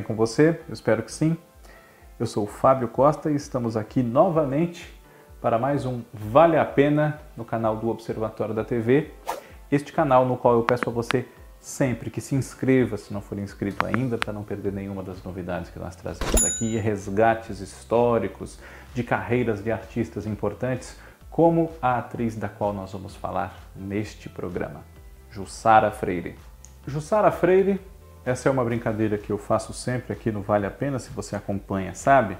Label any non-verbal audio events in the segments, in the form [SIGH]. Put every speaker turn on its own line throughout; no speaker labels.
bem com você? Eu espero que sim. Eu sou o Fábio Costa e estamos aqui novamente para mais um Vale a Pena no canal do Observatório da TV. Este canal no qual eu peço a você sempre que se inscreva, se não for inscrito ainda, para não perder nenhuma das novidades que nós trazemos aqui, resgates históricos de carreiras de artistas importantes, como a atriz da qual nós vamos falar neste programa, Jussara Freire. Jussara Freire, essa é uma brincadeira que eu faço sempre aqui no Vale a Pena, se você acompanha, sabe?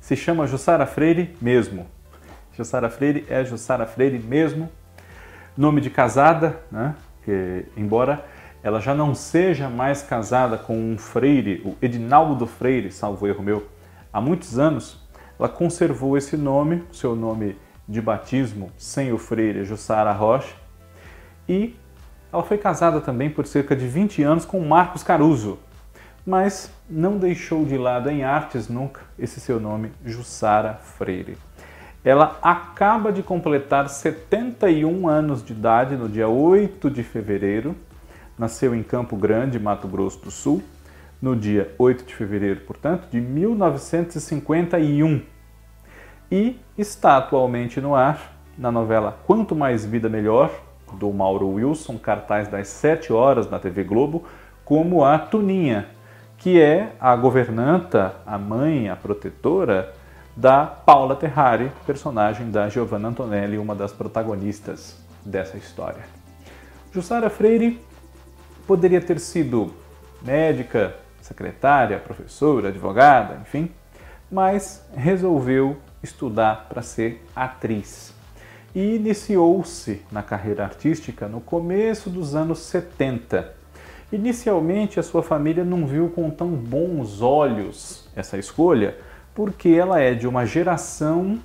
Se chama Jussara Freire mesmo. Jussara Freire é Jussara Freire mesmo. Nome de casada, né? Que, embora ela já não seja mais casada com um freire, o Edinaldo Freire, salvo erro meu, há muitos anos, ela conservou esse nome, seu nome de batismo sem o freire Jussara Rocha, e ela foi casada também por cerca de 20 anos com Marcos Caruso, mas não deixou de lado em artes nunca esse seu nome, Jussara Freire. Ela acaba de completar 71 anos de idade no dia 8 de fevereiro. Nasceu em Campo Grande, Mato Grosso do Sul, no dia 8 de fevereiro, portanto, de 1951. E está atualmente no ar na novela Quanto Mais Vida Melhor, do Mauro Wilson, cartaz das 7 horas na TV Globo, como a Tuninha, que é a governanta, a mãe, a protetora da Paula Terrari, personagem da Giovanna Antonelli, uma das protagonistas dessa história. Jussara Freire poderia ter sido médica, secretária, professora, advogada, enfim, mas resolveu estudar para ser atriz e iniciou-se na carreira artística no começo dos anos 70. Inicialmente, a sua família não viu com tão bons olhos essa escolha, porque ela é de uma geração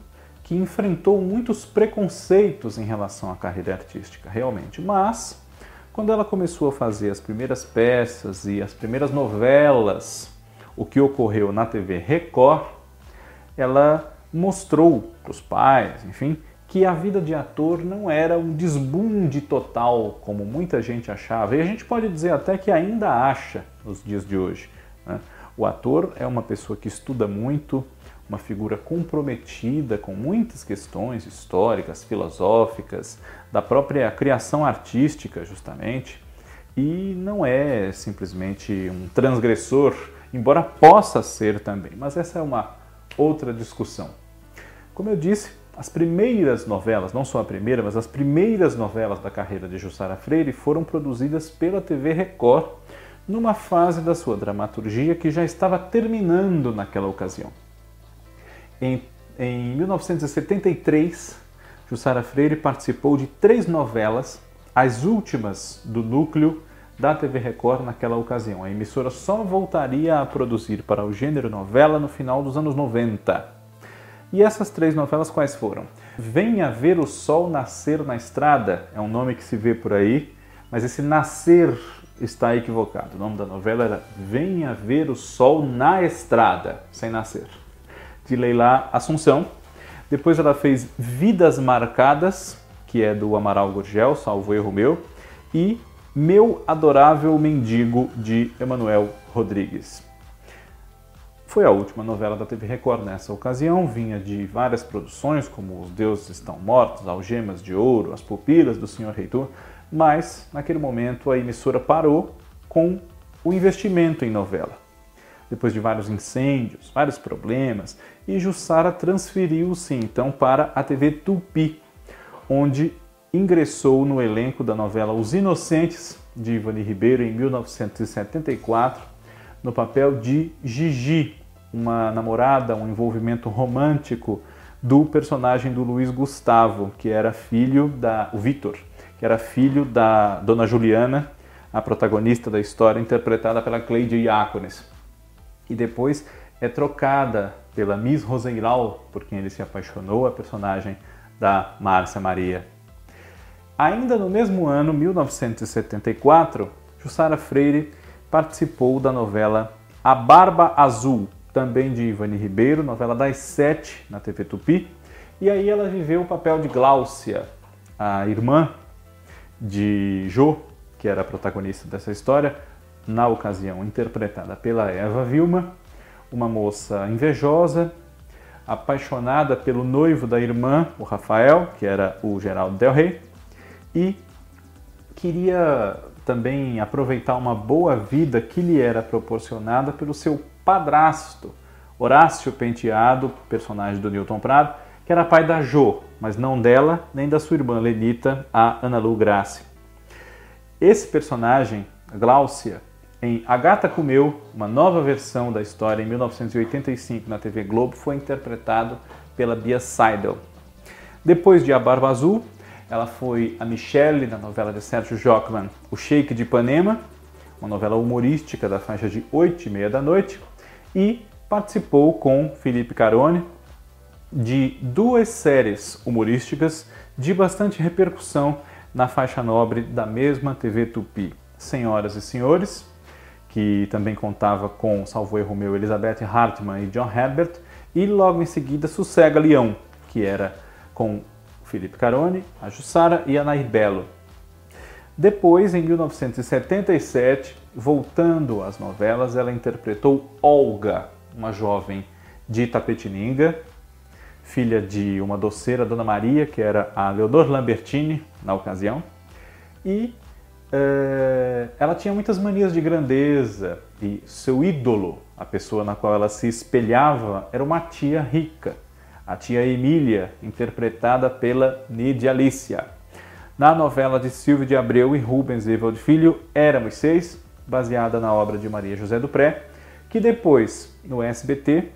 que enfrentou muitos preconceitos em relação à carreira artística, realmente. Mas, quando ela começou a fazer as primeiras peças e as primeiras novelas, o que ocorreu na TV Record, ela mostrou para os pais, enfim, que a vida de ator não era um desbunde total, como muita gente achava, e a gente pode dizer até que ainda acha nos dias de hoje. Né? O ator é uma pessoa que estuda muito, uma figura comprometida com muitas questões históricas, filosóficas, da própria criação artística, justamente, e não é simplesmente um transgressor, embora possa ser também, mas essa é uma outra discussão. Como eu disse, as primeiras novelas, não só a primeira, mas as primeiras novelas da carreira de Jussara Freire foram produzidas pela TV Record numa fase da sua dramaturgia que já estava terminando naquela ocasião. Em, em 1973, Jussara Freire participou de três novelas, as últimas do núcleo da TV Record naquela ocasião. A emissora só voltaria a produzir para o gênero novela no final dos anos 90. E essas três novelas quais foram? Venha ver o sol nascer na estrada, é um nome que se vê por aí, mas esse nascer está equivocado. O nome da novela era Venha ver o sol na estrada, sem nascer, de Leila Assunção. Depois ela fez Vidas Marcadas, que é do Amaral Gurgel, salvo erro meu, e Meu Adorável Mendigo, de Emanuel Rodrigues. Foi a última novela da TV Record nessa ocasião, vinha de várias produções, como Os Deuses Estão Mortos, Algemas de Ouro, As Pupilas do Sr. Reitor, mas naquele momento a emissora parou com o investimento em novela. Depois de vários incêndios, vários problemas, e Jussara transferiu-se então para a TV Tupi, onde ingressou no elenco da novela Os Inocentes, de Ivani Ribeiro, em 1974, no papel de Gigi, uma namorada, um envolvimento romântico do personagem do Luiz Gustavo, que era filho da. o Vitor, que era filho da Dona Juliana, a protagonista da história, interpretada pela Cleide Iacones. E depois é trocada pela Miss Roseiral, por quem ele se apaixonou, a personagem da Márcia Maria. Ainda no mesmo ano, 1974, Jussara Freire participou da novela A Barba Azul, também de Ivani Ribeiro, novela das sete na TV Tupi. E aí ela viveu o papel de Gláucia, a irmã de Jo, que era a protagonista dessa história, na ocasião interpretada pela Eva Vilma, uma moça invejosa, apaixonada pelo noivo da irmã, o Rafael, que era o Geraldo Del Rey, e queria também aproveitar uma boa vida que lhe era proporcionada pelo seu padrasto, Horácio Penteado, personagem do Newton Prado, que era pai da Jo, mas não dela nem da sua irmã Lenita, a Ana Lu Grace. Esse personagem, Gláucia, em A Gata Comeu, uma nova versão da história em 1985 na TV Globo, foi interpretado pela Bia Seidel. Depois de A Barba Azul, ela foi a Michelle na novela de Sérgio Jockman, O Sheik de Ipanema, uma novela humorística da faixa de 8 e meia da noite, e participou com Felipe Carone de duas séries humorísticas de bastante repercussão na faixa nobre da mesma TV Tupi. Senhoras e Senhores, que também contava com, salvo erro meu, Elizabeth Hartmann e John Herbert, e logo em seguida Sossega Leão, que era com Felipe Carone, a Jussara e a Nair Belo. Depois, em 1977, voltando às novelas, ela interpretou Olga, uma jovem de Itapetininga, filha de uma doceira, Dona Maria, que era a Leonor Lambertini na ocasião, e é, ela tinha muitas manias de grandeza e seu ídolo, a pessoa na qual ela se espelhava, era uma tia rica, a tia Emília, interpretada pela Nidia Alicia. Na novela de Silvio de Abreu e Rubens Evald Filho, Éramos Seis, baseada na obra de Maria José do Pré, que depois, no SBT,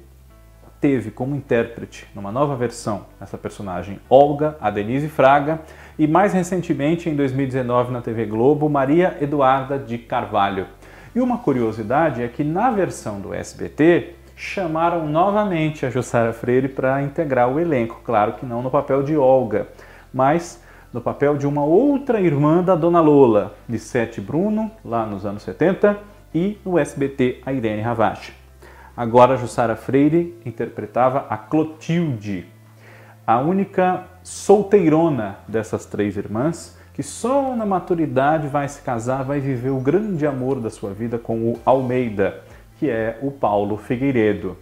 teve como intérprete, numa nova versão, essa personagem Olga, a Denise Fraga, e mais recentemente, em 2019, na TV Globo, Maria Eduarda de Carvalho. E uma curiosidade é que na versão do SBT, chamaram novamente a Jussara Freire para integrar o elenco, claro que não no papel de Olga, mas no papel de uma outra irmã da Dona Lola, de Sete Bruno, lá nos anos 70, e no SBT a Irene Ravache. Agora Jussara Freire interpretava a Clotilde, a única solteirona dessas três irmãs, que só na maturidade vai se casar, vai viver o grande amor da sua vida com o Almeida, que é o Paulo Figueiredo.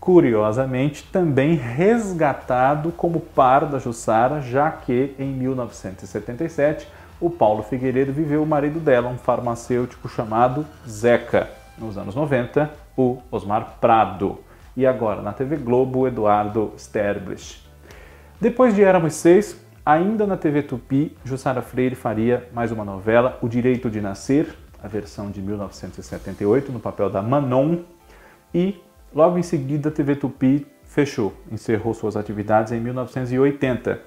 Curiosamente, também resgatado como par da Jussara, já que em 1977 o Paulo Figueiredo viveu o marido dela, um farmacêutico chamado Zeca. Nos anos 90, o Osmar Prado. E agora, na TV Globo, Eduardo Sterblich. Depois de Éramos Seis, ainda na TV Tupi, Jussara Freire faria mais uma novela, O Direito de Nascer, a versão de 1978, no papel da Manon. E logo em seguida, a TV Tupi fechou, encerrou suas atividades em 1980.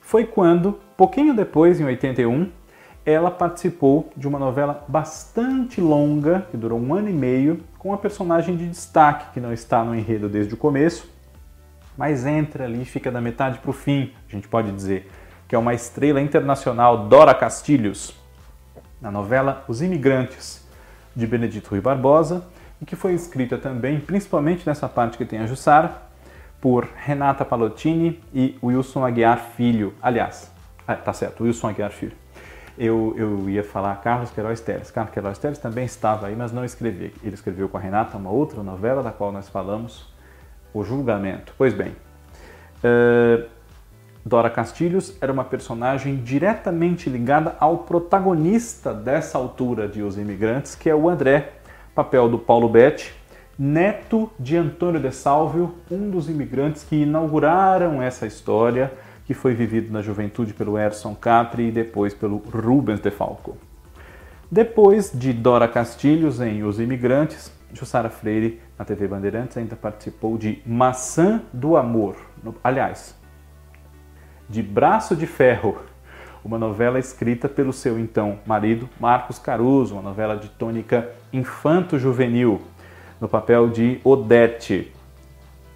Foi quando, pouquinho depois, em 81, ela participou de uma novela bastante longa, que durou um ano e meio, com uma personagem de destaque que não está no enredo desde o começo, mas entra ali, fica da metade para o fim, a gente pode dizer, que é uma estrela internacional, Dora Castilhos, na novela Os Imigrantes, de Benedito Rui Barbosa, e que foi escrita também, principalmente nessa parte que tem a Jussara, por Renata Palottini e Wilson Aguiar Filho. Aliás, ah, tá certo, Wilson Aguiar Filho eu, eu ia falar Carlos Queiroz Teles. Carlos Queiroz Teles também estava aí, mas não escrevia. Ele escreveu com a Renata uma outra novela da qual nós falamos, O Julgamento. Pois bem, uh, Dora Castilhos era uma personagem diretamente ligada ao protagonista dessa altura de Os Imigrantes, que é o André, papel do Paulo Betti, neto de Antônio de Salvio, um dos imigrantes que inauguraram essa história que foi vivido na juventude pelo Erson Capri e depois pelo Rubens de Falco. Depois de Dora Castilhos em Os Imigrantes, Jussara Freire, na TV Bandeirantes, ainda participou de Maçã do Amor, aliás, de Braço de Ferro, uma novela escrita pelo seu então marido Marcos Caruso, uma novela de tônica infanto-juvenil, no papel de Odete.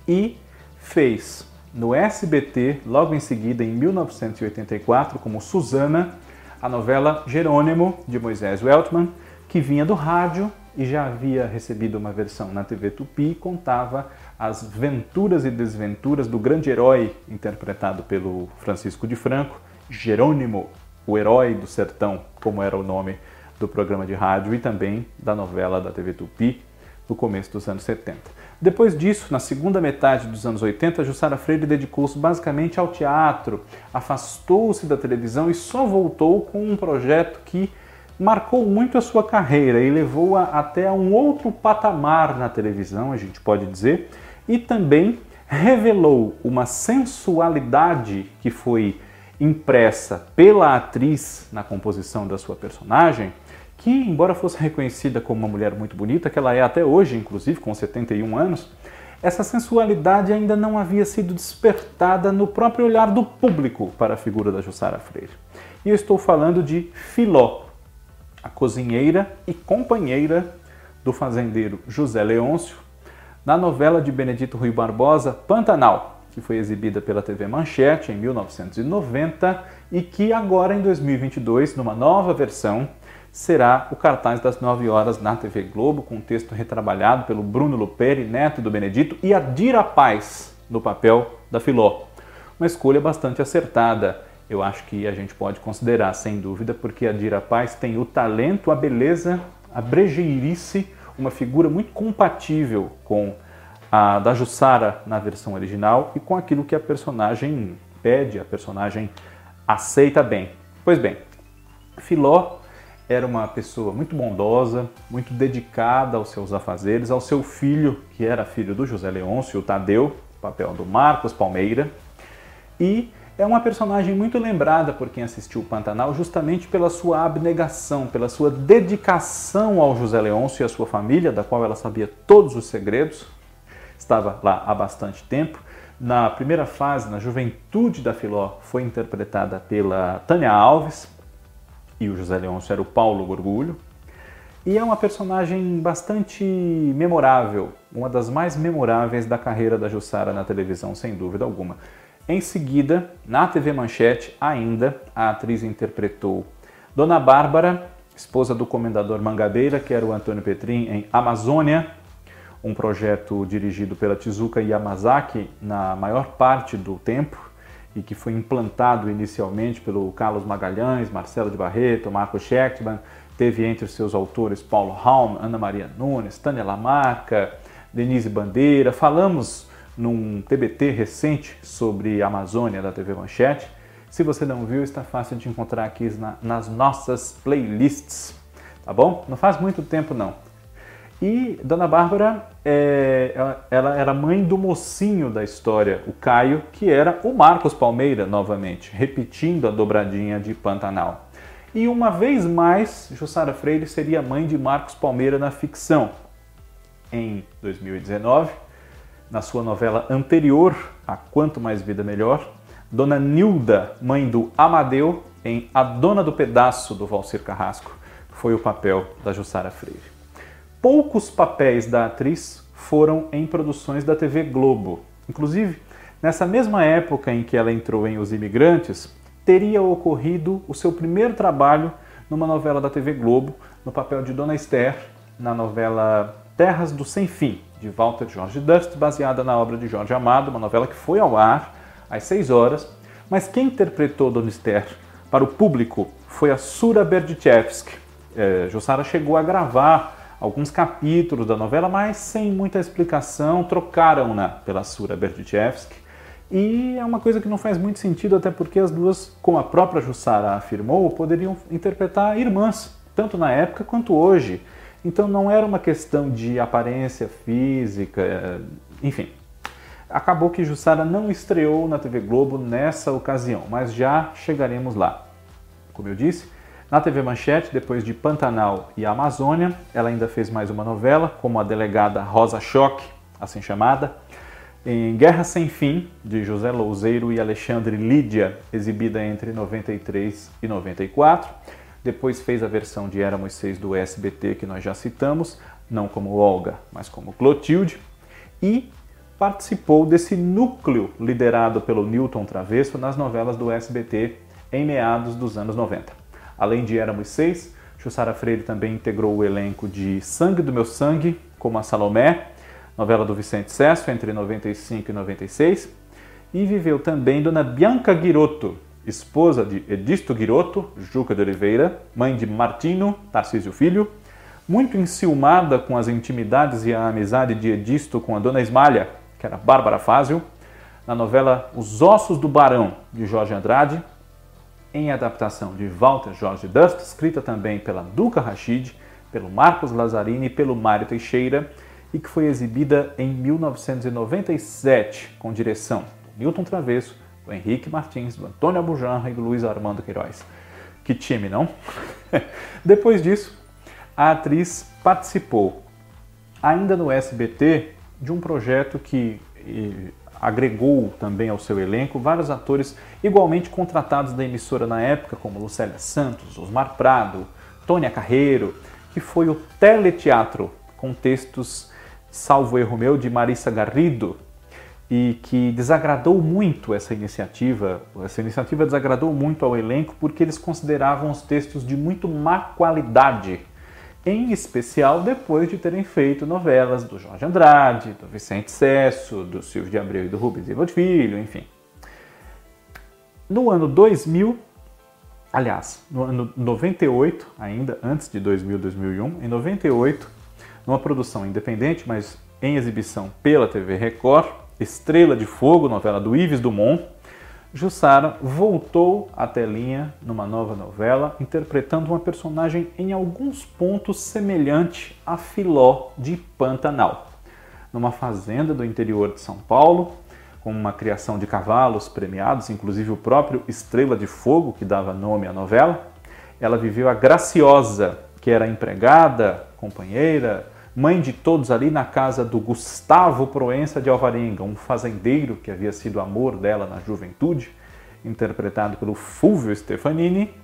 E fez no SBT, logo em seguida, em 1984, como Susana, a novela Jerônimo, de Moisés Weltman, que vinha do rádio e já havia recebido uma versão na TV Tupi e contava as venturas e desventuras do grande herói interpretado pelo Francisco de Franco, Jerônimo, o herói do sertão, como era o nome do programa de rádio e também da novela da TV Tupi no começo dos anos 70. Depois disso, na segunda metade dos anos 80, Jussara Freire dedicou-se basicamente ao teatro, afastou-se da televisão e só voltou com um projeto que marcou muito a sua carreira e levou-a até a um outro patamar na televisão, a gente pode dizer, e também revelou uma sensualidade que foi impressa pela atriz na composição da sua personagem, que, embora fosse reconhecida como uma mulher muito bonita, que ela é até hoje, inclusive com 71 anos, essa sensualidade ainda não havia sido despertada no próprio olhar do público para a figura da Jussara Freire. E eu estou falando de Filó, a cozinheira e companheira do fazendeiro José Leôncio, na novela de Benedito Rui Barbosa, Pantanal, que foi exibida pela TV Manchete em 1990 e que agora em 2022, numa nova versão, será o cartaz das 9 horas na TV Globo, com texto retrabalhado pelo Bruno Luperi, neto do Benedito, e a Dira Paz no papel da Filó. Uma escolha bastante acertada eu acho que a gente pode considerar, sem dúvida, porque a Dira Paz tem o talento, a beleza, a brejeirice, uma figura muito compatível com a da Jussara na versão original e com aquilo que a personagem pede, a personagem aceita bem. Pois bem, Filó era uma pessoa muito bondosa, muito dedicada aos seus afazeres, ao seu filho, que era filho do José Leôncio, o Tadeu, papel do Marcos Palmeira, e é uma personagem muito lembrada por quem assistiu o Pantanal justamente pela sua abnegação, pela sua dedicação ao José Leôncio e à sua família, da qual ela sabia todos os segredos. Estava lá há bastante tempo. Na primeira fase, na juventude da Filó, foi interpretada pela Tânia Alves e o José Leôncio era o Paulo Gorgulho. E é uma personagem bastante memorável, uma das mais memoráveis da carreira da Jussara na televisão, sem dúvida alguma. Em seguida, na TV Manchete, ainda, a atriz interpretou Dona Bárbara, esposa do comendador Mangabeira, que era o Antônio Petrin, em Amazônia, um projeto dirigido pela Tizuka Yamazaki na maior parte do tempo e que foi implantado inicialmente pelo Carlos Magalhães, Marcelo de Barreto, Marco Schechtman, teve entre seus autores Paulo Halm, Ana Maria Nunes, Tânia Lamarca, Denise Bandeira. Falamos num TBT recente sobre a Amazônia da TV Manchete. Se você não viu, está fácil de encontrar aqui na, nas nossas playlists, tá bom? Não faz muito tempo não. E Dona Bárbara, é, ela, ela era mãe do mocinho da história, o Caio, que era o Marcos Palmeira, novamente, repetindo a dobradinha de Pantanal. E uma vez mais, Jussara Freire seria mãe de Marcos Palmeira na ficção. Em 2019, na sua novela anterior, A Quanto Mais Vida Melhor, Dona Nilda, mãe do Amadeu, em A Dona do Pedaço do Valcir Carrasco, foi o papel da Jussara Freire. Poucos papéis da atriz foram em produções da TV Globo. Inclusive, nessa mesma época em que ela entrou em Os Imigrantes, teria ocorrido o seu primeiro trabalho numa novela da TV Globo, no papel de Dona Esther, na novela Terras do Sem Fim, de Walter George Dust, baseada na obra de Jorge Amado, uma novela que foi ao ar às 6 horas, mas quem interpretou Dona Esther para o público foi a Sura Berdichevsky. É, Jussara chegou a gravar alguns capítulos da novela, mas sem muita explicação, trocaram-na pela Sura Berdichevsky. E é uma coisa que não faz muito sentido, até porque as duas, como a própria Jussara afirmou, poderiam interpretar irmãs, tanto na época quanto hoje. Então não era uma questão de aparência física, enfim. Acabou que Jussara não estreou na TV Globo nessa ocasião, mas já chegaremos lá. Como eu disse, na TV Manchete, depois de Pantanal e Amazônia, ela ainda fez mais uma novela, como a delegada Rosa Choque, assim chamada, em Guerra Sem Fim, de José Louzeiro e Alexandre Lídia, exibida entre 93 e 94 depois fez a versão de Éramos Seis do SBT, que nós já citamos, não como Olga, mas como Clotilde, e participou desse núcleo liderado pelo Newton Travesso nas novelas do SBT em meados dos anos 90. Além de Éramos Seis, Jussara Freire também integrou o elenco de Sangue do Meu Sangue, como a Salomé, novela do Vicente Sesso, entre 95 e 96, e viveu também Dona Bianca Guirotto, esposa de Edisto Guiroto, Juca de Oliveira, mãe de Martino, Tarcísio Filho, muito enciumada com as intimidades e a amizade de Edisto com a dona Esmalha, que era Bárbara Fázio, na novela Os Ossos do Barão, de Jorge Andrade, em adaptação de Walter Jorge Dust, escrita também pela Duca Rachid, pelo Marcos Lazzarini e pelo Mário Teixeira, e que foi exibida em 1997, com direção do Newton Travesso, do Henrique Martins, do Antônio Abujanra e do Luiz Armando Queiroz. Que time, não? [LAUGHS] Depois disso, a atriz participou, ainda no SBT, de um projeto que agregou também ao seu elenco vários atores igualmente contratados da emissora na época, como Lucélia Santos, Osmar Prado, Tônia Carreiro, que foi o Teleteatro, com textos, salvo erro meu, de Marissa Garrido, e que desagradou muito essa iniciativa. Essa iniciativa desagradou muito ao elenco porque eles consideravam os textos de muito má qualidade em especial depois de terem feito novelas do Jorge Andrade, do Vicente Cesso, do Silvio de Abreu e do Rubens Evald Filho, enfim. No ano 2000, aliás, no ano 98, ainda antes de 2000, 2001, em 98, numa produção independente, mas em exibição pela TV Record, Estrela de Fogo, novela do Ives Dumont, Jussara voltou à telinha numa nova novela, interpretando uma personagem em alguns pontos semelhante a Filó de Pantanal. Numa fazenda do interior de São Paulo, com uma criação de cavalos premiados, inclusive o próprio Estrela de Fogo, que dava nome à novela, ela viveu a Graciosa, que era empregada, companheira, mãe de todos ali na casa do Gustavo Proença de Alvarenga, um fazendeiro que havia sido amor dela na juventude, interpretado pelo Fulvio Stefanini,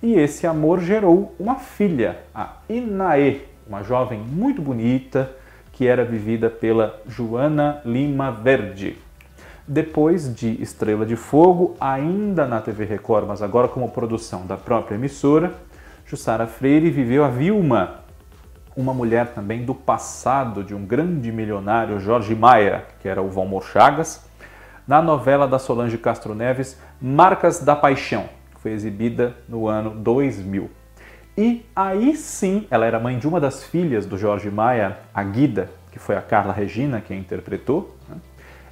e esse amor gerou uma filha, a Inaê, uma jovem muito bonita que era vivida pela Joana Lima Verde. Depois de Estrela de Fogo, ainda na TV Record, mas agora como produção da própria emissora, Jussara Freire viveu a Vilma, uma mulher também do passado de um grande milionário, Jorge Maia, que era o Valmor Chagas, na novela da Solange Castro Neves, Marcas da Paixão, que foi exibida no ano 2000. E aí sim, ela era mãe de uma das filhas do Jorge Maia, a Guida, que foi a Carla Regina quem interpretou. Né?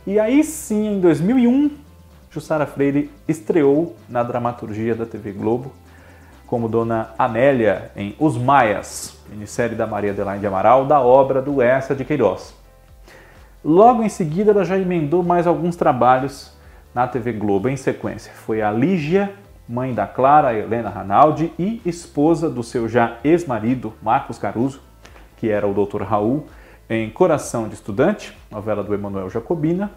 E aí sim, em 2001, Jussara Freire estreou na dramaturgia da TV Globo como Dona Amélia em Os Maias, minissérie da Maria Adelaide Amaral, da obra do Essa de Queiroz. Logo em seguida, ela já emendou mais alguns trabalhos na TV Globo em sequência. Foi a Lígia, mãe da Clara Helena Ranaldi e esposa do seu já ex-marido, Marcos Caruso, que era o Dr. Raul, em Coração de Estudante, novela do Emanuel Jacobina,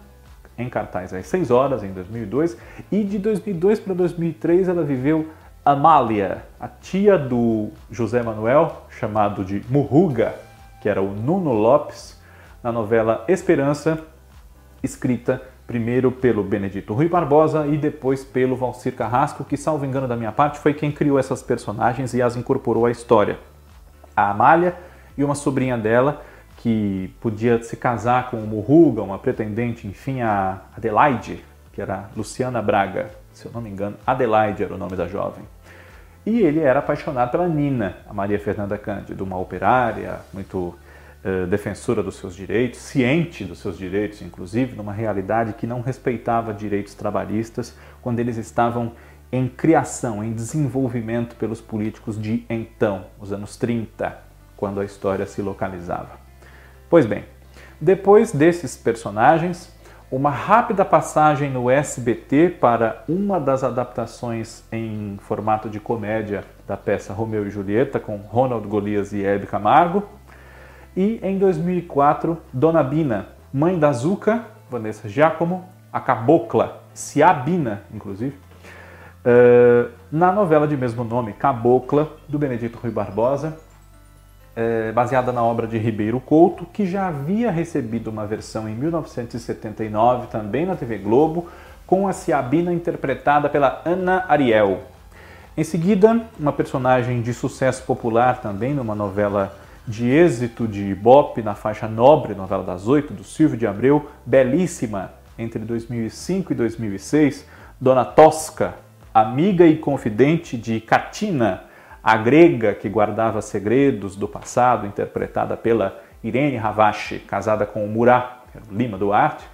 em cartaz às 6 horas, em 2002. E de 2002 para 2003 ela viveu Amália, a tia do José Manuel, chamado de Murruga, que era o Nuno Lopes, na novela Esperança, escrita primeiro pelo Benedito Rui Barbosa e depois pelo Valcir Carrasco, que, salvo engano da minha parte, foi quem criou essas personagens e as incorporou à história. A Amália e uma sobrinha dela, que podia se casar com o Murruga, uma pretendente, enfim, a Adelaide, que era Luciana Braga, se eu não me engano, Adelaide era o nome da jovem. E ele era apaixonado pela Nina, a Maria Fernanda Cândido, uma operária muito uh, defensora dos seus direitos, ciente dos seus direitos, inclusive, numa realidade que não respeitava direitos trabalhistas quando eles estavam em criação, em desenvolvimento pelos políticos de então, os anos 30, quando a história se localizava. Pois bem, depois desses personagens, uma rápida passagem no SBT para uma das adaptações em formato de comédia da peça Romeu e Julieta com Ronald Golias e Hebe Camargo. E em 2004, Dona Bina, mãe da Zuca, Vanessa Giacomo, a cabocla, Ciabina, inclusive, uh, na novela de mesmo nome, Cabocla, do Benedito Rui Barbosa, é, baseada na obra de Ribeiro Couto, que já havia recebido uma versão em 1979, também na TV Globo, com a Ciabina interpretada pela Ana Ariel. Em seguida, uma personagem de sucesso popular também numa novela de êxito de Ibope na faixa Nobre, novela das oito, do Silvio de Abreu, belíssima, entre 2005 e 2006, Dona Tosca, amiga e confidente de Catina, a grega que guardava segredos do passado, interpretada pela Irene Ravache, casada com o Murat, Lima Duarte.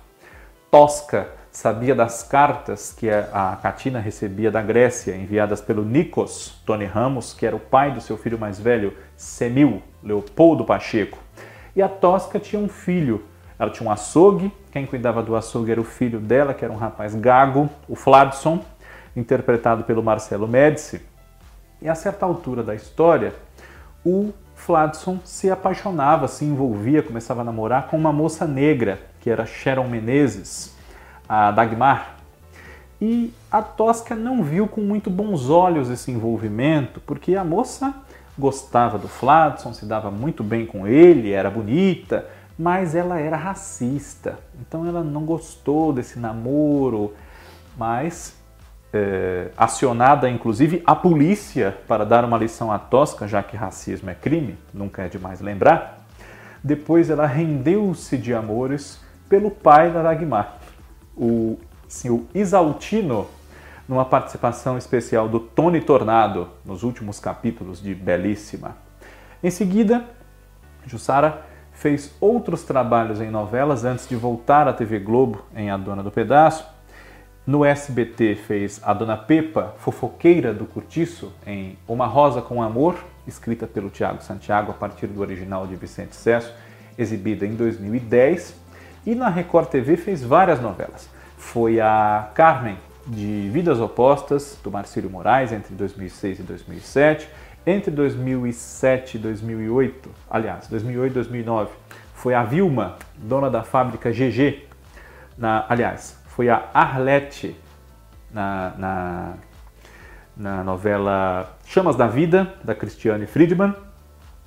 Tosca sabia das cartas que a Catina recebia da Grécia, enviadas pelo Nikos Tony Ramos, que era o pai do seu filho mais velho, Semil Leopoldo Pacheco. E a Tosca tinha um filho. Ela tinha um açougue, quem cuidava do açougue era o filho dela, que era um rapaz gago, o Fladson, interpretado pelo Marcelo Médici. E a certa altura da história, o Fladson se apaixonava, se envolvia, começava a namorar com uma moça negra, que era Sharon Menezes, a Dagmar. E a Tosca não viu com muito bons olhos esse envolvimento, porque a moça gostava do Fladson, se dava muito bem com ele, era bonita, mas ela era racista. Então ela não gostou desse namoro, mas é, acionada inclusive a polícia para dar uma lição à Tosca, já que racismo é crime, nunca é demais lembrar. Depois ela rendeu-se de amores pelo pai da Dagmar, o senhor Isaltino, numa participação especial do Tony Tornado nos últimos capítulos de Belíssima. Em seguida, Jussara fez outros trabalhos em novelas antes de voltar à TV Globo em A Dona do Pedaço no SBT fez a Dona Pepa, fofoqueira do Curtiço, em Uma Rosa com Amor, escrita pelo Tiago Santiago a partir do original de Vicente Cesso, exibida em 2010. E na Record TV fez várias novelas. Foi a Carmen, de Vidas Opostas, do Marcílio Moraes, entre 2006 e 2007. Entre 2007 e 2008, aliás, 2008 e 2009, foi a Vilma, dona da fábrica GG. Na, aliás, foi a Arlette na, na, na novela Chamas da Vida, da Christiane Friedman,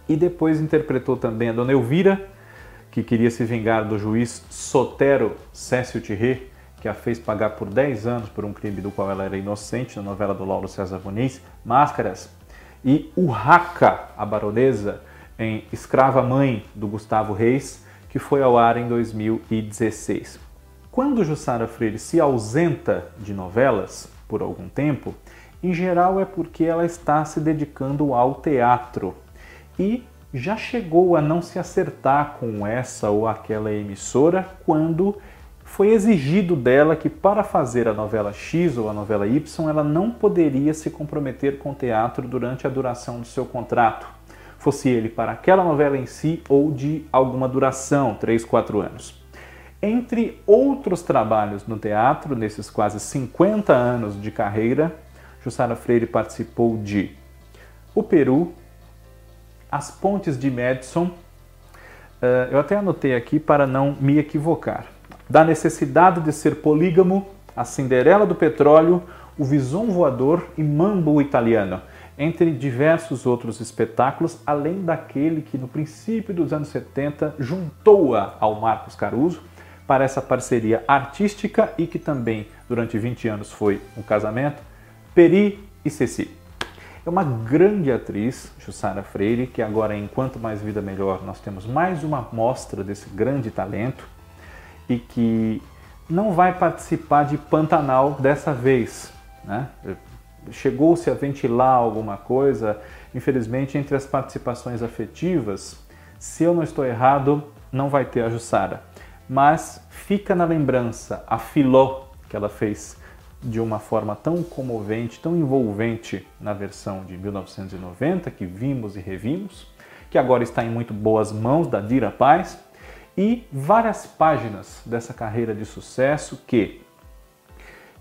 e depois interpretou também a Dona Elvira, que queria se vingar do juiz Sotero Cécio Thierry, que a fez pagar por 10 anos por um crime do qual ela era inocente, na novela do Lauro César Muniz, Máscaras, e Urraca, a baronesa, em Escrava Mãe, do Gustavo Reis, que foi ao ar em 2016. Quando Jussara Freire se ausenta de novelas por algum tempo, em geral é porque ela está se dedicando ao teatro e já chegou a não se acertar com essa ou aquela emissora quando foi exigido dela que para fazer a novela X ou a novela Y ela não poderia se comprometer com o teatro durante a duração do seu contrato, fosse ele para aquela novela em si ou de alguma duração, 3, 4 anos. Entre outros trabalhos no teatro, nesses quase 50 anos de carreira, Jussara Freire participou de O Peru, As Pontes de Madison, eh, eu até anotei aqui para não me equivocar, Da Necessidade de Ser Polígamo, A Cinderela do Petróleo, O Vison Voador e Mambo Italiano, entre diversos outros espetáculos, além daquele que no princípio dos anos 70 juntou-a ao Marcos Caruso, para essa parceria artística e que também durante 20 anos foi um casamento, Peri e Ceci. É uma grande atriz, Jussara Freire, que agora Enquanto Mais Vida Melhor nós temos mais uma mostra desse grande talento e que não vai participar de Pantanal dessa vez. Né? Chegou-se a ventilar alguma coisa, infelizmente, entre as participações afetivas. Se eu não estou errado, não vai ter a Jussara mas fica na lembrança a Filó que ela fez de uma forma tão comovente, tão envolvente na versão de 1990 que vimos e revimos, que agora está em muito boas mãos da Dira Paz, e várias páginas dessa carreira de sucesso que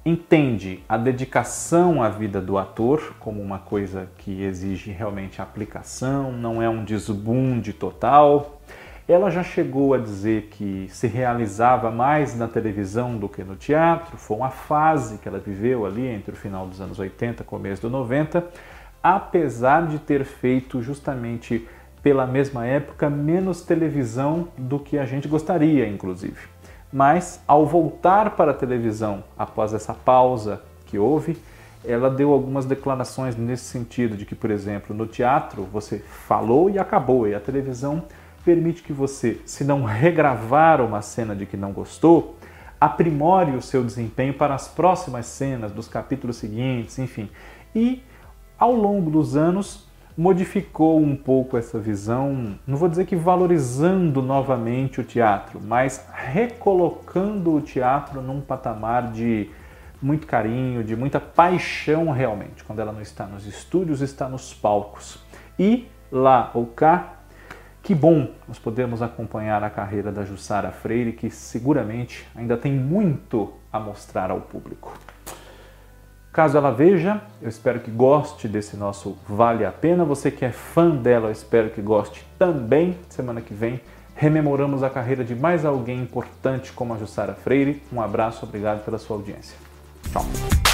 entende a dedicação à vida do ator como uma coisa que exige realmente aplicação, não é um desbunde total, ela já chegou a dizer que se realizava mais na televisão do que no teatro, foi uma fase que ela viveu ali entre o final dos anos 80 e começo dos 90, apesar de ter feito justamente pela mesma época menos televisão do que a gente gostaria, inclusive. Mas ao voltar para a televisão após essa pausa que houve, ela deu algumas declarações nesse sentido de que, por exemplo, no teatro você falou e acabou, e a televisão permite que você, se não regravar uma cena de que não gostou, aprimore o seu desempenho para as próximas cenas dos capítulos seguintes, enfim. E ao longo dos anos modificou um pouco essa visão, não vou dizer que valorizando novamente o teatro, mas recolocando o teatro num patamar de muito carinho, de muita paixão realmente, quando ela não está nos estúdios, está nos palcos. E lá ou cá, que bom nós podemos acompanhar a carreira da Jussara Freire, que seguramente ainda tem muito a mostrar ao público. Caso ela veja, eu espero que goste desse nosso Vale a Pena. Você que é fã dela, eu espero que goste também. Semana que vem rememoramos a carreira de mais alguém importante como a Jussara Freire. Um abraço, obrigado pela sua audiência. Tchau.